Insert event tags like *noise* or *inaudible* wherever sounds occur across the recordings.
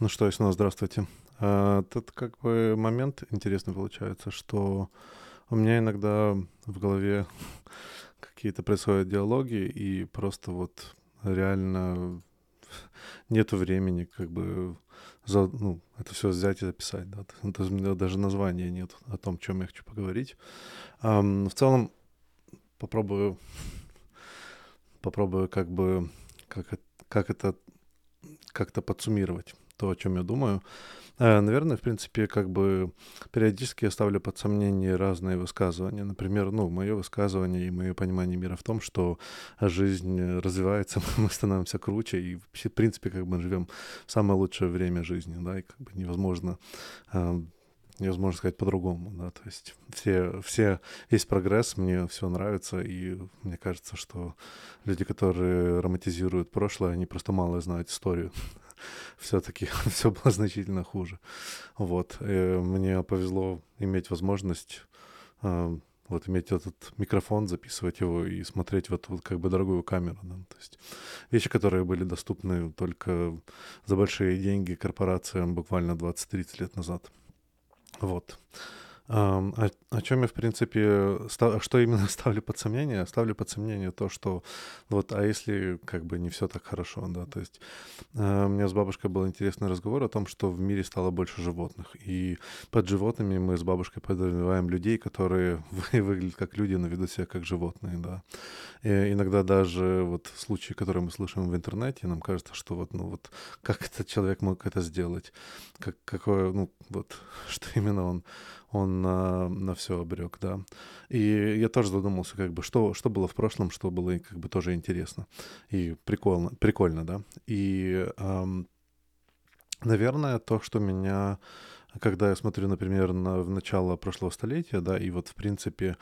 Ну что, и снова здравствуйте. А, тут как бы момент интересный получается, что у меня иногда в голове *laughs* какие-то происходят диалоги, и просто вот реально нету времени как бы за, ну, это все взять и записать. Да. Это, у меня даже названия нет о том, чем я хочу поговорить. А, в целом попробую, попробую как бы как, как это как-то подсуммировать то, о чем я думаю. Э, наверное, в принципе, как бы периодически я ставлю под сомнение разные высказывания. Например, ну, мое высказывание и мое понимание мира в том, что жизнь развивается, *laughs* мы становимся круче, и в принципе, как бы мы живем в самое лучшее время жизни, да, и как бы невозможно э, невозможно сказать по-другому, да, то есть все, все, есть прогресс, мне все нравится, и мне кажется, что люди, которые романтизируют прошлое, они просто мало знают историю *laughs* все-таки *laughs* все было значительно хуже. Вот. И э, мне повезло иметь возможность э, вот иметь этот микрофон, записывать его и смотреть в эту вот как бы дорогую камеру. Да? То есть вещи, которые были доступны только за большие деньги корпорациям буквально 20-30 лет назад. Вот. О, о чем я, в принципе, став, что именно *laughs* ставлю под сомнение? Ставлю под сомнение то, что вот, а если как бы не все так хорошо, да, то есть э, у меня с бабушкой был интересный разговор о том, что в мире стало больше животных, и под животными мы с бабушкой подразумеваем людей, которые *laughs* выглядят как люди, но ведут себя как животные, да. И иногда даже вот случаи, которые мы слышим в интернете, нам кажется, что вот, ну вот, как этот человек мог это сделать, как, какое, ну вот, *laughs* что именно он он на, на все обрек, да. И я тоже задумался, как бы, что, что было в прошлом, что было как бы тоже интересно и прикольно, прикольно да. И, эм, наверное, то, что меня когда я смотрю, например, на, в начало прошлого столетия, да, и вот, в принципе,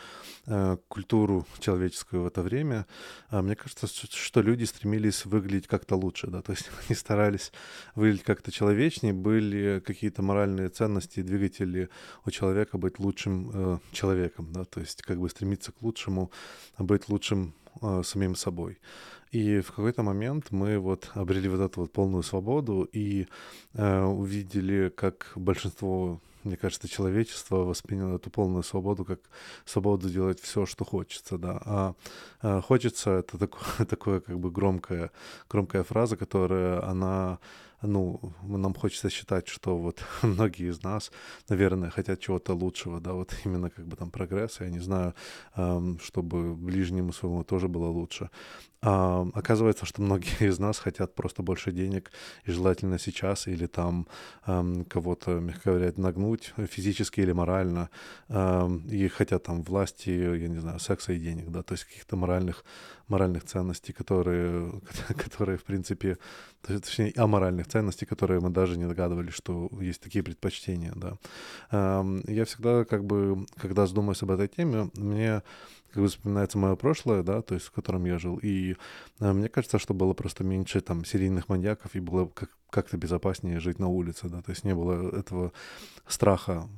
э, культуру человеческую в это время, э, мне кажется, что люди стремились выглядеть как-то лучше, да, то есть *laughs* они старались выглядеть как-то человечнее, были какие-то моральные ценности, двигатели у человека быть лучшим э, человеком, да, то есть как бы стремиться к лучшему, быть лучшим э, самим собой. И в какой-то момент мы вот обрели вот эту вот полную свободу и э, увидели, как большинство мне кажется, человечество восприняло эту полную свободу как свободу делать все, что хочется, да. А, а хочется это такое, *laughs* такое как бы громкая, громкая фраза, которая она ну, нам хочется считать, что вот *laughs* многие из нас, наверное, хотят чего-то лучшего, да, вот именно как бы там прогресса, я не знаю, чтобы ближнему своему тоже было лучше. А, оказывается, что многие *laughs* из нас хотят просто больше денег, и желательно сейчас, или там кого-то, мягко говоря, нагнуть физически или морально, и хотят там власти, я не знаю, секса и денег, да, то есть каких-то моральных, моральных ценностей, которые, *laughs* которые, в принципе, точнее, аморальных ценностей, которые мы даже не догадывались, что есть такие предпочтения, да. Эм, я всегда, как бы, когда задумываюсь об этой теме, мне как бы вспоминается мое прошлое, да, то есть в котором я жил. И э, мне кажется, что было просто меньше там серийных маньяков, и было как как-то безопаснее жить на улице, да, то есть не было этого страха,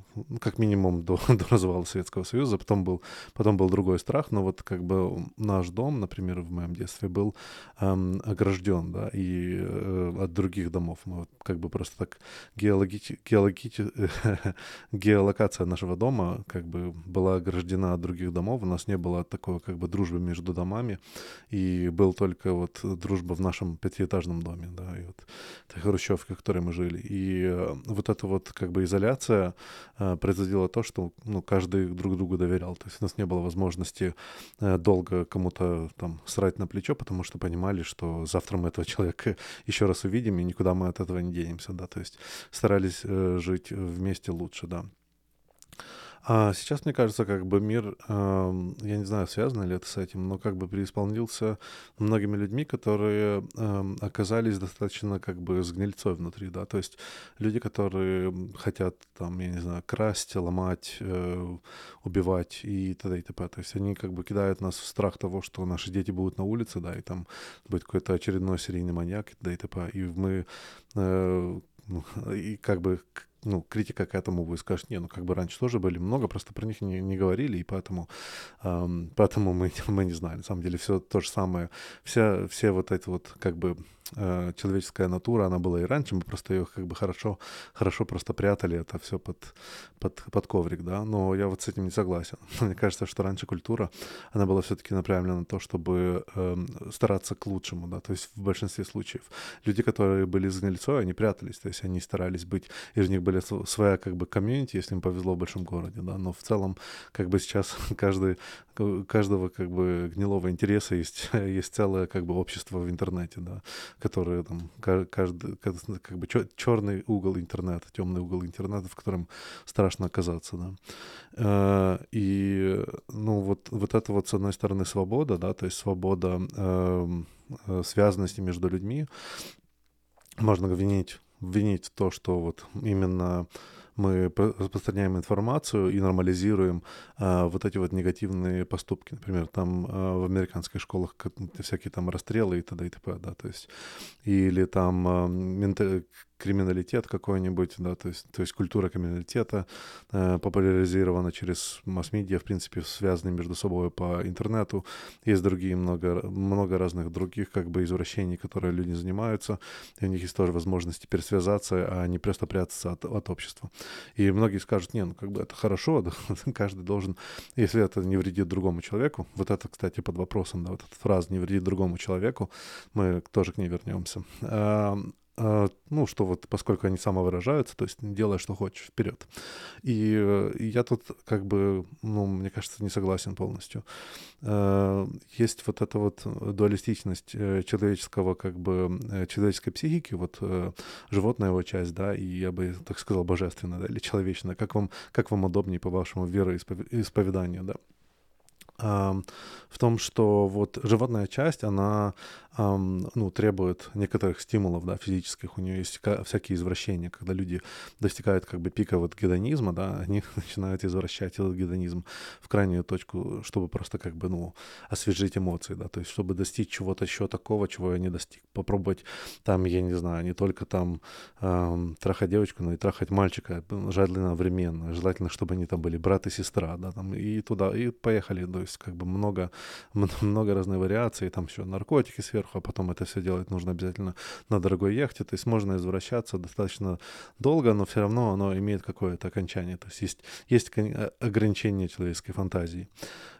как минимум до, *laughs* до развала Советского Союза, потом был, потом был другой страх, но вот как бы наш дом, например, в моем детстве был эм, огражден, да, и э, от других домов, мы вот как бы просто так геологи, геологи, *laughs* геолокация нашего дома как бы была ограждена от других домов, у нас не было такого как бы дружбы между домами, и был только вот дружба в нашем пятиэтажном доме, да, и вот хрущевке, в которой мы жили. И э, вот эта вот как бы изоляция э, производила то, что ну, каждый друг другу доверял. То есть у нас не было возможности э, долго кому-то там срать на плечо, потому что понимали, что завтра мы этого человека *laughs* еще раз увидим, и никуда мы от этого не денемся, да. То есть старались жить вместе лучше, да. А сейчас, мне кажется, как бы мир, э, я не знаю, связано ли это с этим, но как бы преисполнился многими людьми, которые э, оказались достаточно как бы с гнильцой внутри, да, то есть люди, которые хотят там, я не знаю, красть, ломать, э, убивать и т.д. и т.п. То есть они как бы кидают нас в страх того, что наши дети будут на улице, да, и там будет какой-то очередной серийный маньяк и т.д. и т.п. И мы э, ну, *laughs* и как бы ну, критика к этому будет, скажет, не, ну, как бы раньше тоже были много, просто про них не, не говорили, и поэтому, эм, поэтому мы, *laughs* мы не знали. На самом деле все то же самое, вся, все вот эти вот, как бы, э, человеческая натура, она была и раньше, мы просто ее как бы хорошо, хорошо просто прятали это все под, под, под коврик, да, но я вот с этим не согласен. *laughs* Мне кажется, что раньше культура, она была все-таки направлена на то, чтобы э, стараться к лучшему, да, то есть в большинстве случаев. Люди, которые были из гнильцой, они прятались, то есть они старались быть, и у них были своя как бы комьюнити, если им повезло в большом городе, да, но в целом как бы сейчас *laughs* каждый, каждого как бы гнилого интереса есть, *laughs* есть целое как бы общество в интернете, да, которое там каждый, как бы черный угол интернета, темный угол интернета, в котором страшно оказаться, да. Э, и, ну, вот, вот это вот, с одной стороны, свобода, да, то есть свобода эм, э, связанности между людьми, можно винить, винить то, что вот именно мы распространяем информацию и нормализируем а, вот эти вот негативные поступки. Например, там а, в американских школах всякие там расстрелы и т.д. и т.п., да, то есть, или там а, криминалитет какой-нибудь, да, то есть, то есть культура криминалитета э, популяризирована через масс-медиа, в принципе, связанные между собой по интернету. Есть другие много, много разных других как бы извращений, которые люди занимаются, и у них есть тоже возможность теперь связаться, а не просто прятаться от, от общества. И многие скажут, не, ну как бы это хорошо, *laughs* да, каждый должен, если это не вредит другому человеку, вот это, кстати, под вопросом, да, вот эта фраза «не вредит другому человеку», мы тоже к ней вернемся ну, что вот поскольку они самовыражаются, то есть делай, что хочешь, вперед. И, э, я тут как бы, ну, мне кажется, не согласен полностью. А, есть вот эта вот дуалистичность э, человеческого, как бы, э, человеческой психики, вот животная его часть, да, и я бы так сказал, божественная, да, или человечная, как вам, как вам удобнее по вашему вероисповеданию, да в том, что вот животная часть, она ну, требует некоторых стимулов, да, физических. У нее есть всякие извращения, когда люди достигают как бы пика вот гедонизма, да, они *laughs* начинают извращать этот гедонизм в крайнюю точку, чтобы просто как бы, ну, освежить эмоции, да, то есть чтобы достичь чего-то еще такого, чего я не достиг. Попробовать там, я не знаю, не только там эм, трахать девочку, но и трахать мальчика, желательно одновременно, желательно, чтобы они там были брат и сестра, да, там, и туда, и поехали, то есть как бы много, *laughs* много разных вариаций, там еще наркотики сверху, а потом это все делать нужно обязательно на дорогой яхте, то есть можно извращаться достаточно долго, но все равно оно имеет какое-то окончание, то есть есть, есть ограничение человеческой фантазии.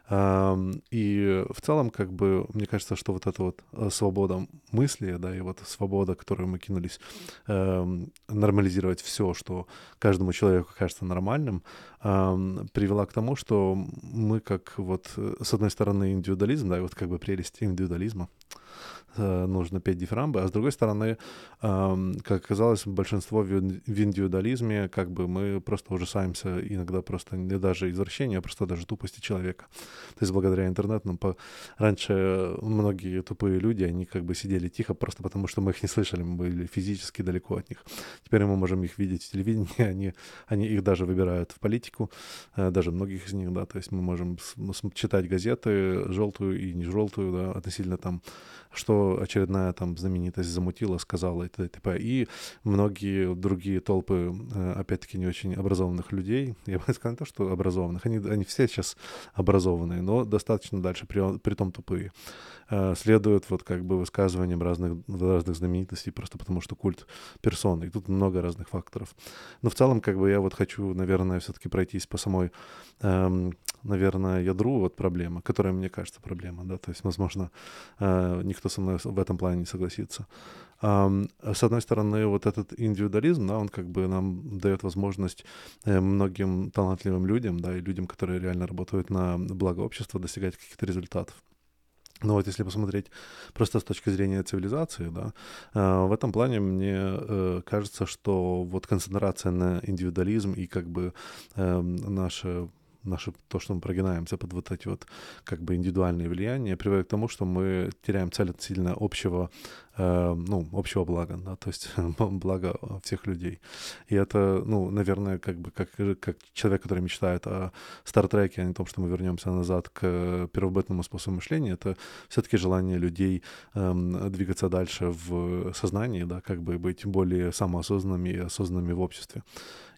И в целом, как бы, мне кажется, что вот эта вот э, свобода мысли, да, и вот свобода, которую мы кинулись нормализировать все, что каждому человеку кажется нормальным, привела к тому, что мы как вот, э, с одной стороны, индивидуализм, да, и вот как бы прелесть индивидуализма, Э, нужно петь дифирамбы, а с другой стороны, как оказалось, большинство в индивидуализме, как бы мы просто ужасаемся иногда просто не даже извращения, а просто даже тупости человека. То есть благодаря интернету нам по... раньше многие тупые люди, они как бы сидели тихо просто потому, что мы их не слышали, мы были физически далеко от них. Теперь мы можем их видеть в телевидении, *laughs* они, они их даже выбирают в политику, э, даже многих из них, да, то есть мы можем читать газеты, желтую и не желтую, да, относительно там что очередная там знаменитость замутила, сказала и т.п. И многие другие толпы, э, опять-таки, не очень образованных людей, *laughs* я бы сказал не то, что образованных, они, они все сейчас образованные, но достаточно дальше, при, при том тупые, э, следуют вот как бы высказываниям разных, разных знаменитостей, просто потому что культ персоны, и тут много разных факторов. Но в целом, как бы я вот хочу, наверное, все-таки пройтись по самой эм, наверное, ядру вот проблемы, которая, мне кажется, проблема, да, то есть, возможно, э, никто со мной в этом плане не согласится. С одной стороны, вот этот индивидуализм, да, он как бы нам дает возможность э, многим талантливым людям, да, и людям, которые реально работают на благо общества, достигать каких-то результатов. Но вот если посмотреть просто с точки зрения цивилизации, да, э, в этом плане мне кажется, что вот концентрация на индивидуализм и как бы эм, наша наше, то, что мы прогинаемся под вот эти вот как бы индивидуальные влияния, приводит к тому, что мы теряем цель относительно общего, ну, общего блага, да, то есть *laughs* блага всех людей. И это, ну, наверное, как бы как, как человек, который мечтает о Стартреке, а не о том, что мы вернемся назад к первобытному способу мышления, это все-таки желание людей э, двигаться дальше в сознании, да, как бы быть более самоосознанными и осознанными в обществе.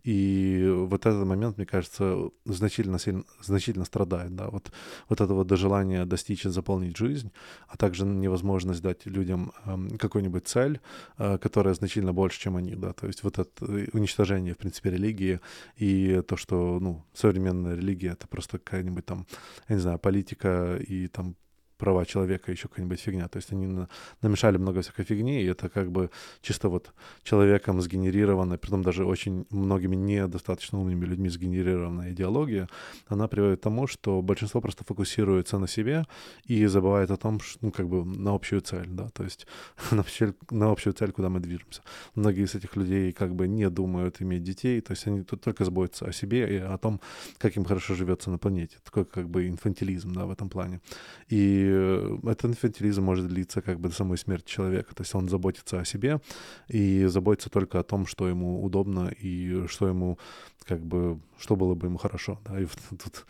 И вот этот момент, мне кажется, значительно, сильно, значительно страдает. Да? Вот, вот это вот желание достичь и заполнить жизнь, а также невозможность дать людям эм, какую-нибудь цель, э, которая значительно больше, чем они, да, то есть вот это уничтожение, в принципе, религии и то, что, ну, современная религия — это просто какая-нибудь там, я не знаю, политика и там права человека, еще какая-нибудь фигня. То есть они на, намешали много всякой фигни, и это как бы чисто вот человеком сгенерированная, притом даже очень многими недостаточно умными людьми сгенерированная идеология, она приводит к тому, что большинство просто фокусируется на себе и забывает о том, что, ну, как бы на общую цель, да, то есть *laughs* на, общую, на общую цель, куда мы движемся. Многие из этих людей как бы не думают иметь детей, то есть они тут только заботятся о себе и о том, как им хорошо живется на планете. Такой как бы инфантилизм, да, в этом плане. И Э, этот инфантилизм может длиться как бы до самой смерти человека. То есть он заботится о себе и заботится только о том, что ему удобно и что ему как бы, что было бы ему хорошо. Да? И тут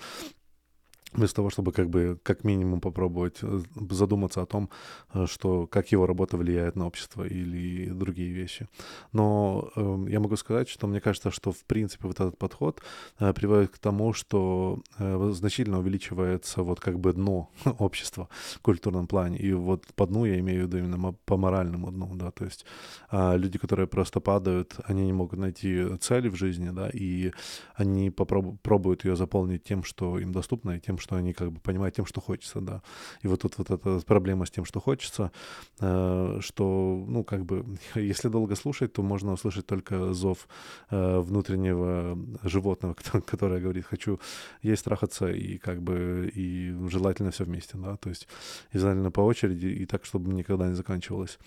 вместо того, чтобы как бы как минимум попробовать э, задуматься о том, э, что как его работа влияет на общество или другие вещи. Но э, я могу сказать, что мне кажется, что в принципе вот этот подход э, приводит к тому, что э, значительно увеличивается вот как бы дно *laughs* общества в культурном плане. И вот по дну я имею в виду именно по моральному дну, да, то есть э, люди, которые просто падают, они не могут найти цели в жизни, да, и они попробуют пробуют ее заполнить тем, что им доступно, и тем, что они как бы понимают тем, что хочется, да. И вот тут вот эта проблема с тем, что хочется, э, что, ну, как бы, *laughs* если долго слушать, то можно услышать только зов э, внутреннего животного, *laughs* которое говорит, хочу есть, трахаться и как бы, и желательно все вместе, да, то есть желательно по очереди и так, чтобы никогда не заканчивалось.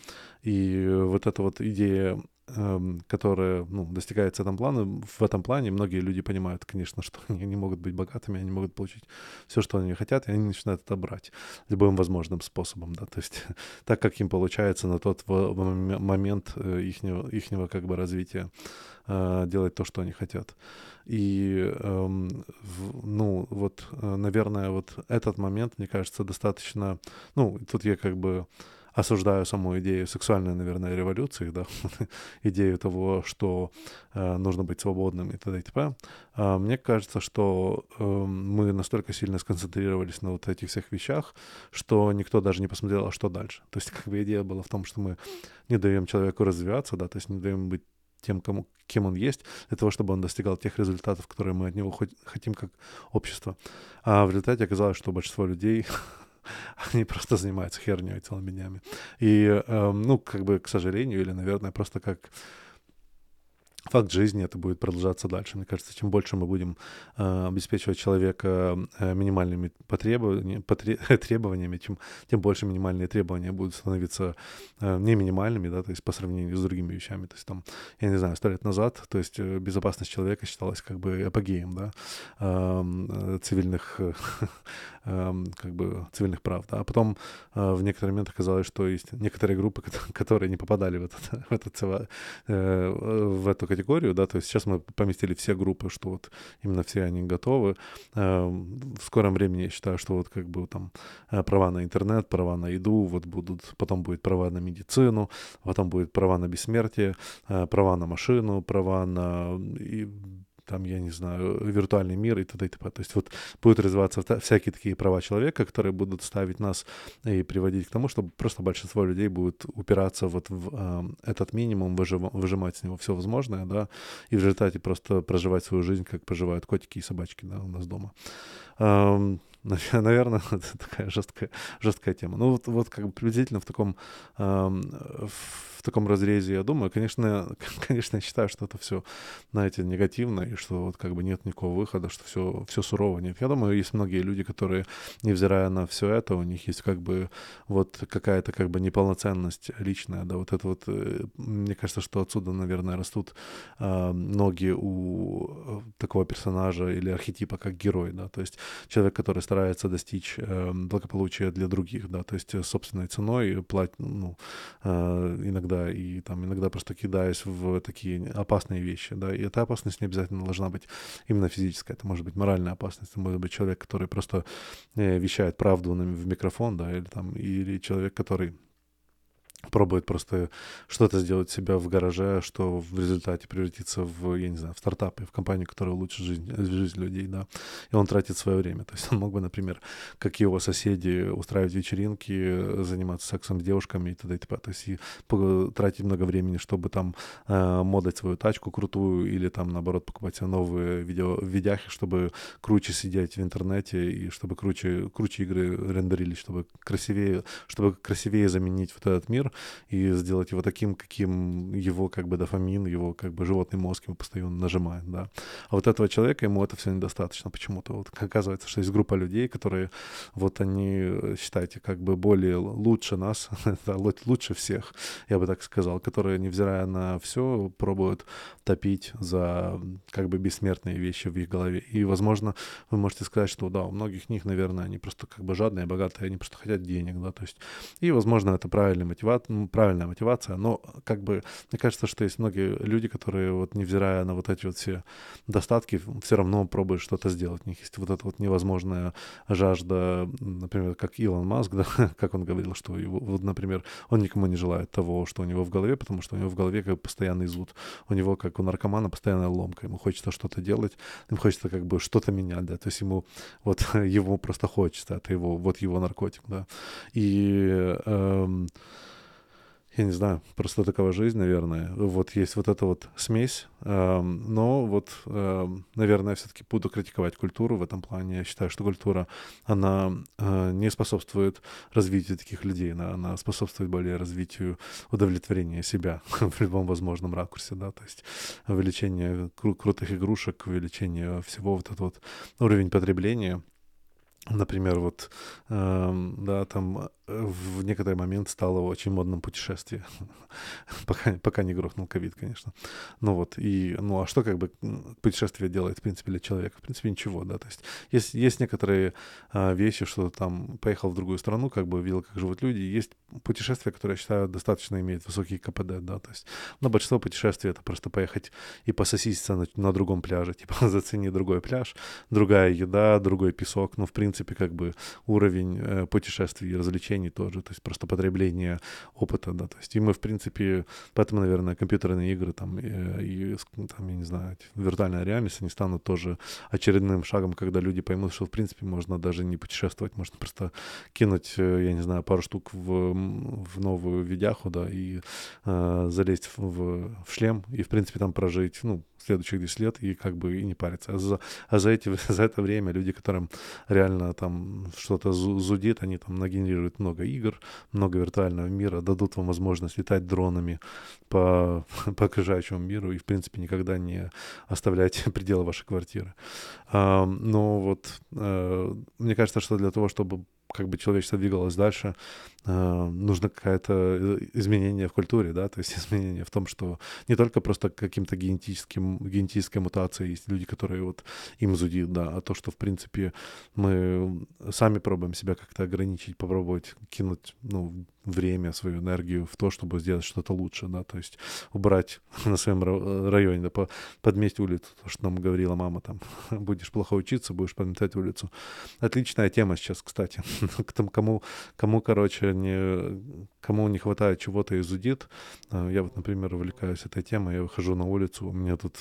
И вот эта вот идея Эм, которая ну, достигается этом плану, в этом плане многие люди понимают, конечно, что *laughs* они не могут быть богатыми, они могут получить все, что они хотят, и они начинают это брать любым возможным способом, да, то есть *laughs* так, как им получается на тот момент ихнего, э, ихнего как бы развития э, делать то, что они хотят. И, эм, ну, вот, э, наверное, вот этот момент, мне кажется, достаточно, ну, тут я как бы осуждаю саму идею сексуальной, наверное, революции, да, *laughs* идею того, что э, нужно быть свободным и т.д. и т.п. Э, мне кажется, что э, мы настолько сильно сконцентрировались на вот этих всех вещах, что никто даже не посмотрел, а что дальше. То есть как бы идея была в том, что мы не даем человеку развиваться, да, то есть не даем быть тем, кому, кем он есть, для того, чтобы он достигал тех результатов, которые мы от него хотим как общество. А в результате оказалось, что большинство людей *laughs* *laughs* они просто занимаются херней целыми днями. И, э, ну, как бы, к сожалению, или, наверное, просто как факт жизни, это будет продолжаться дальше. Мне кажется, чем больше мы будем э, обеспечивать человека э, минимальными потребованиями, потре, *laughs* требованиями, чем, тем больше минимальные требования будут становиться э, не минимальными, да, то есть по сравнению с другими вещами. То есть там, я не знаю, сто лет назад, то есть э, безопасность человека считалась как бы апогеем, да, э, цивильных, *laughs* э, как бы цивильных прав, да. А потом э, в некоторый момент оказалось, что есть некоторые группы, которые не попадали в, этот, *laughs* в, этот, э, в эту категорию, да, то есть сейчас мы поместили все группы, что вот именно все они готовы. Э, в скором времени я считаю, что вот как бы там э, права на интернет, права на еду, вот будут, потом будет права на медицину, потом будет права на бессмертие, э, права на машину, права на там, я не знаю, виртуальный мир и т.д. и т.п. То есть вот будут развиваться всякие такие права человека, которые будут ставить нас и приводить к тому, чтобы просто большинство людей будет упираться вот в э, этот минимум, выжив, выжимать с него все возможное, да, и в результате просто проживать свою жизнь, как проживают котики и собачки, да, у нас дома. Эм, *laughs* наверное, *laughs* это такая жесткая, жесткая тема. Ну, вот, вот как бы приблизительно в таком, эм, в в таком разрезе я думаю. Конечно, *laughs* конечно, я считаю, что это все, знаете, негативно, и что вот как бы нет никакого выхода, что все, все сурово. Нет, я думаю, есть многие люди, которые, невзирая на все это, у них есть как бы вот какая-то как бы неполноценность личная, да, вот это вот, э, мне кажется, что отсюда, наверное, растут э, ноги у э, такого персонажа или архетипа, как герой, да, то есть человек, который старается достичь э, благополучия для других, да, то есть собственной ценой, платит, ну, э, иногда иногда, и там иногда просто кидаюсь в такие опасные вещи, да, и эта опасность не обязательно должна быть именно физическая, это может быть моральная опасность, это может быть человек, который просто э, вещает правду в микрофон, да, или там, или человек, который пробует просто что-то сделать себя в гараже, что в результате превратится в, я не знаю, в стартап и в компанию, которая улучшит жизнь, жизнь людей, да. И он тратит свое время. То есть он мог бы, например, как его соседи, устраивать вечеринки, заниматься сексом с девушками и т.д. и т.п. То есть и тратить много времени, чтобы там э, модать свою тачку крутую или там, наоборот, покупать себе новые видео, видяхи, чтобы круче сидеть в интернете и чтобы круче, круче игры рендерились, чтобы красивее, чтобы красивее заменить вот этот мир, и сделать его таким, каким его как бы дофамин, его как бы животный мозг ему постоянно нажимает, да. А вот этого человека ему это все недостаточно почему-то. Вот оказывается, что есть группа людей, которые вот они, считайте, как бы более лучше нас, *laughs* лучше всех, я бы так сказал, которые, невзирая на все, пробуют топить за как бы бессмертные вещи в их голове. И, возможно, вы можете сказать, что да, у многих них, наверное, они просто как бы жадные, богатые, они просто хотят денег, да, то есть, и, возможно, это правильный мотиват, правильная мотивация, но как бы мне кажется, что есть многие люди, которые вот невзирая на вот эти вот все достатки, все равно пробуют что-то сделать. У них есть вот эта вот невозможная жажда, например, как Илон Маск, *laughs* да, как он говорил, что его, вот, например, он никому не желает того, что у него в голове, потому что у него в голове как бы постоянный зуд. У него, как у наркомана, постоянная ломка. Ему хочется что-то делать, ему хочется как бы что-то менять, да, то есть ему вот *laughs* его просто хочется, это его, вот его наркотик, да. И эм, я не знаю, просто такова жизнь, наверное. Вот есть вот эта вот смесь, э, но вот, э, наверное, все-таки буду критиковать культуру в этом плане. Я считаю, что культура, она э, не способствует развитию таких людей, она, она способствует более развитию удовлетворения себя *laughs* в любом возможном ракурсе, да, то есть увеличение кру- крутых игрушек, увеличение всего вот этот вот уровень потребления — Например, вот, э, да, там в некоторый момент стало очень модным путешествие, *laughs* пока, пока не грохнул ковид, конечно. Ну вот, и, ну а что как бы путешествие делает, в принципе, для человека? В принципе, ничего, да, то есть есть, есть некоторые э, вещи, что там поехал в другую страну, как бы видел, как живут люди, есть путешествия, которые, я считаю, достаточно имеют высокий КПД, да, то есть, но большинство путешествий это просто поехать и пососиться на, на другом пляже, *laughs* типа зацени другой пляж, другая еда, другой песок, ну, в принципе, как бы уровень э, путешествий и развлечений тоже, то есть просто потребление опыта, да, то есть и мы, в принципе, поэтому, наверное, компьютерные игры там и, э, и там, я не знаю, виртуальная реальность, они станут тоже очередным шагом, когда люди поймут, что, в принципе, можно даже не путешествовать, можно просто кинуть, э, я не знаю, пару штук в, в новую видяху, да, и э, залезть в, в шлем и, в принципе, там прожить, ну, следующих 10 лет и как бы и не париться. А за, а за, эти, *laughs* за это время люди, которым реально там что-то зудит, они там нагенерируют много игр, много виртуального мира, дадут вам возможность летать дронами по, *laughs* по окружающему миру и, в принципе, никогда не оставлять *laughs* пределы вашей квартиры. Но вот а, мне кажется, что для того, чтобы как бы человечество двигалось дальше, э, нужно какое-то э, изменение в культуре, да, то есть *laughs* изменение в том, что не только просто каким-то генетическим, генетической мутацией есть люди, которые вот им зудит, да, а то, что, в принципе, мы сами пробуем себя как-то ограничить, попробовать кинуть, ну, время, свою энергию в то, чтобы сделать что-то лучше, да, то есть убрать *laughs* на своем районе, да, по, подметь улицу, то, что нам говорила мама, там, *laughs* будешь плохо учиться, будешь подметать улицу. Отличная тема сейчас, кстати, *laughs* кому, кому, короче, не, кому не хватает чего-то и зудит. А, я вот, например, увлекаюсь этой темой, я выхожу на улицу, у меня тут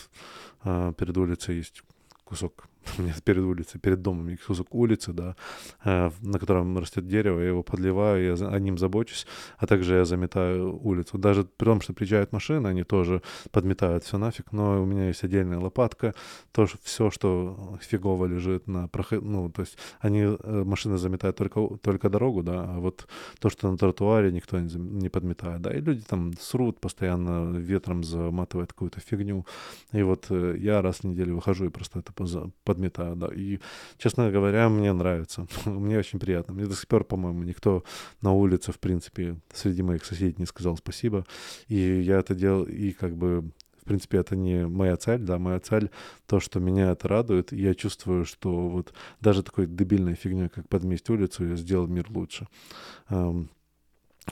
а, перед улицей есть кусок *laughs* перед улицей, перед домом есть кусок улицы, да, э, на котором растет дерево, я его подливаю, я о ним забочусь, а также я заметаю улицу. Даже при том, что приезжают машины, они тоже подметают все нафиг, но у меня есть отдельная лопатка, тоже все, что фигово лежит на проход... ну, то есть они, э, машины заметают только, только дорогу, да, а вот то, что на тротуаре никто не, не подметает, да, и люди там срут постоянно, ветром заматывают какую-то фигню, и вот э, я раз в неделю выхожу и просто это подметаю, да. И, честно говоря, мне нравится. *laughs* мне очень приятно. Мне до сих пор, по-моему, никто на улице, в принципе, среди моих соседей не сказал спасибо. И я это делал, и как бы в принципе, это не моя цель, да, моя цель то, что меня это радует, и я чувствую, что вот даже такой дебильной фигней, как подметь улицу, я сделал мир лучше.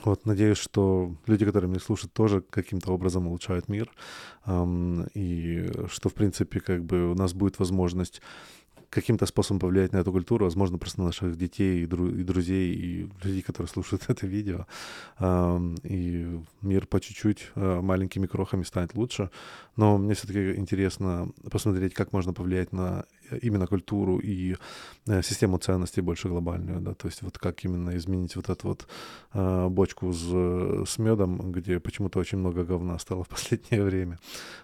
Вот, надеюсь, что люди, которые меня слушают, тоже каким-то образом улучшают мир, и что, в принципе, как бы у нас будет возможность каким-то способом повлиять на эту культуру, возможно, просто на наших детей и, дру- и друзей, и людей, которые слушают *laughs* это видео. И мир по чуть-чуть э, маленькими крохами станет лучше. Но мне все-таки интересно посмотреть, как можно повлиять на именно культуру и э, систему ценностей больше глобальную, да, то есть вот как именно изменить вот эту вот э, бочку с, с медом, где почему-то очень много говна стало в *laughs* последнее время.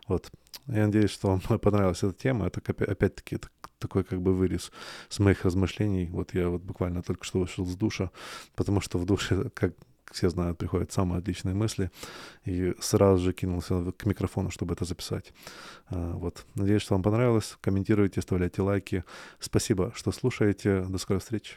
Вот. Я надеюсь, что вам *laughs* понравилась эта тема. Это опять-таки такой как бы вырез с моих размышлений. Вот я вот буквально только что вышел с душа, потому что в душе, как все знают, приходят самые отличные мысли, и сразу же кинулся к микрофону, чтобы это записать. А, вот. Надеюсь, что вам понравилось. Комментируйте, оставляйте лайки. Спасибо, что слушаете. До скорой встречи.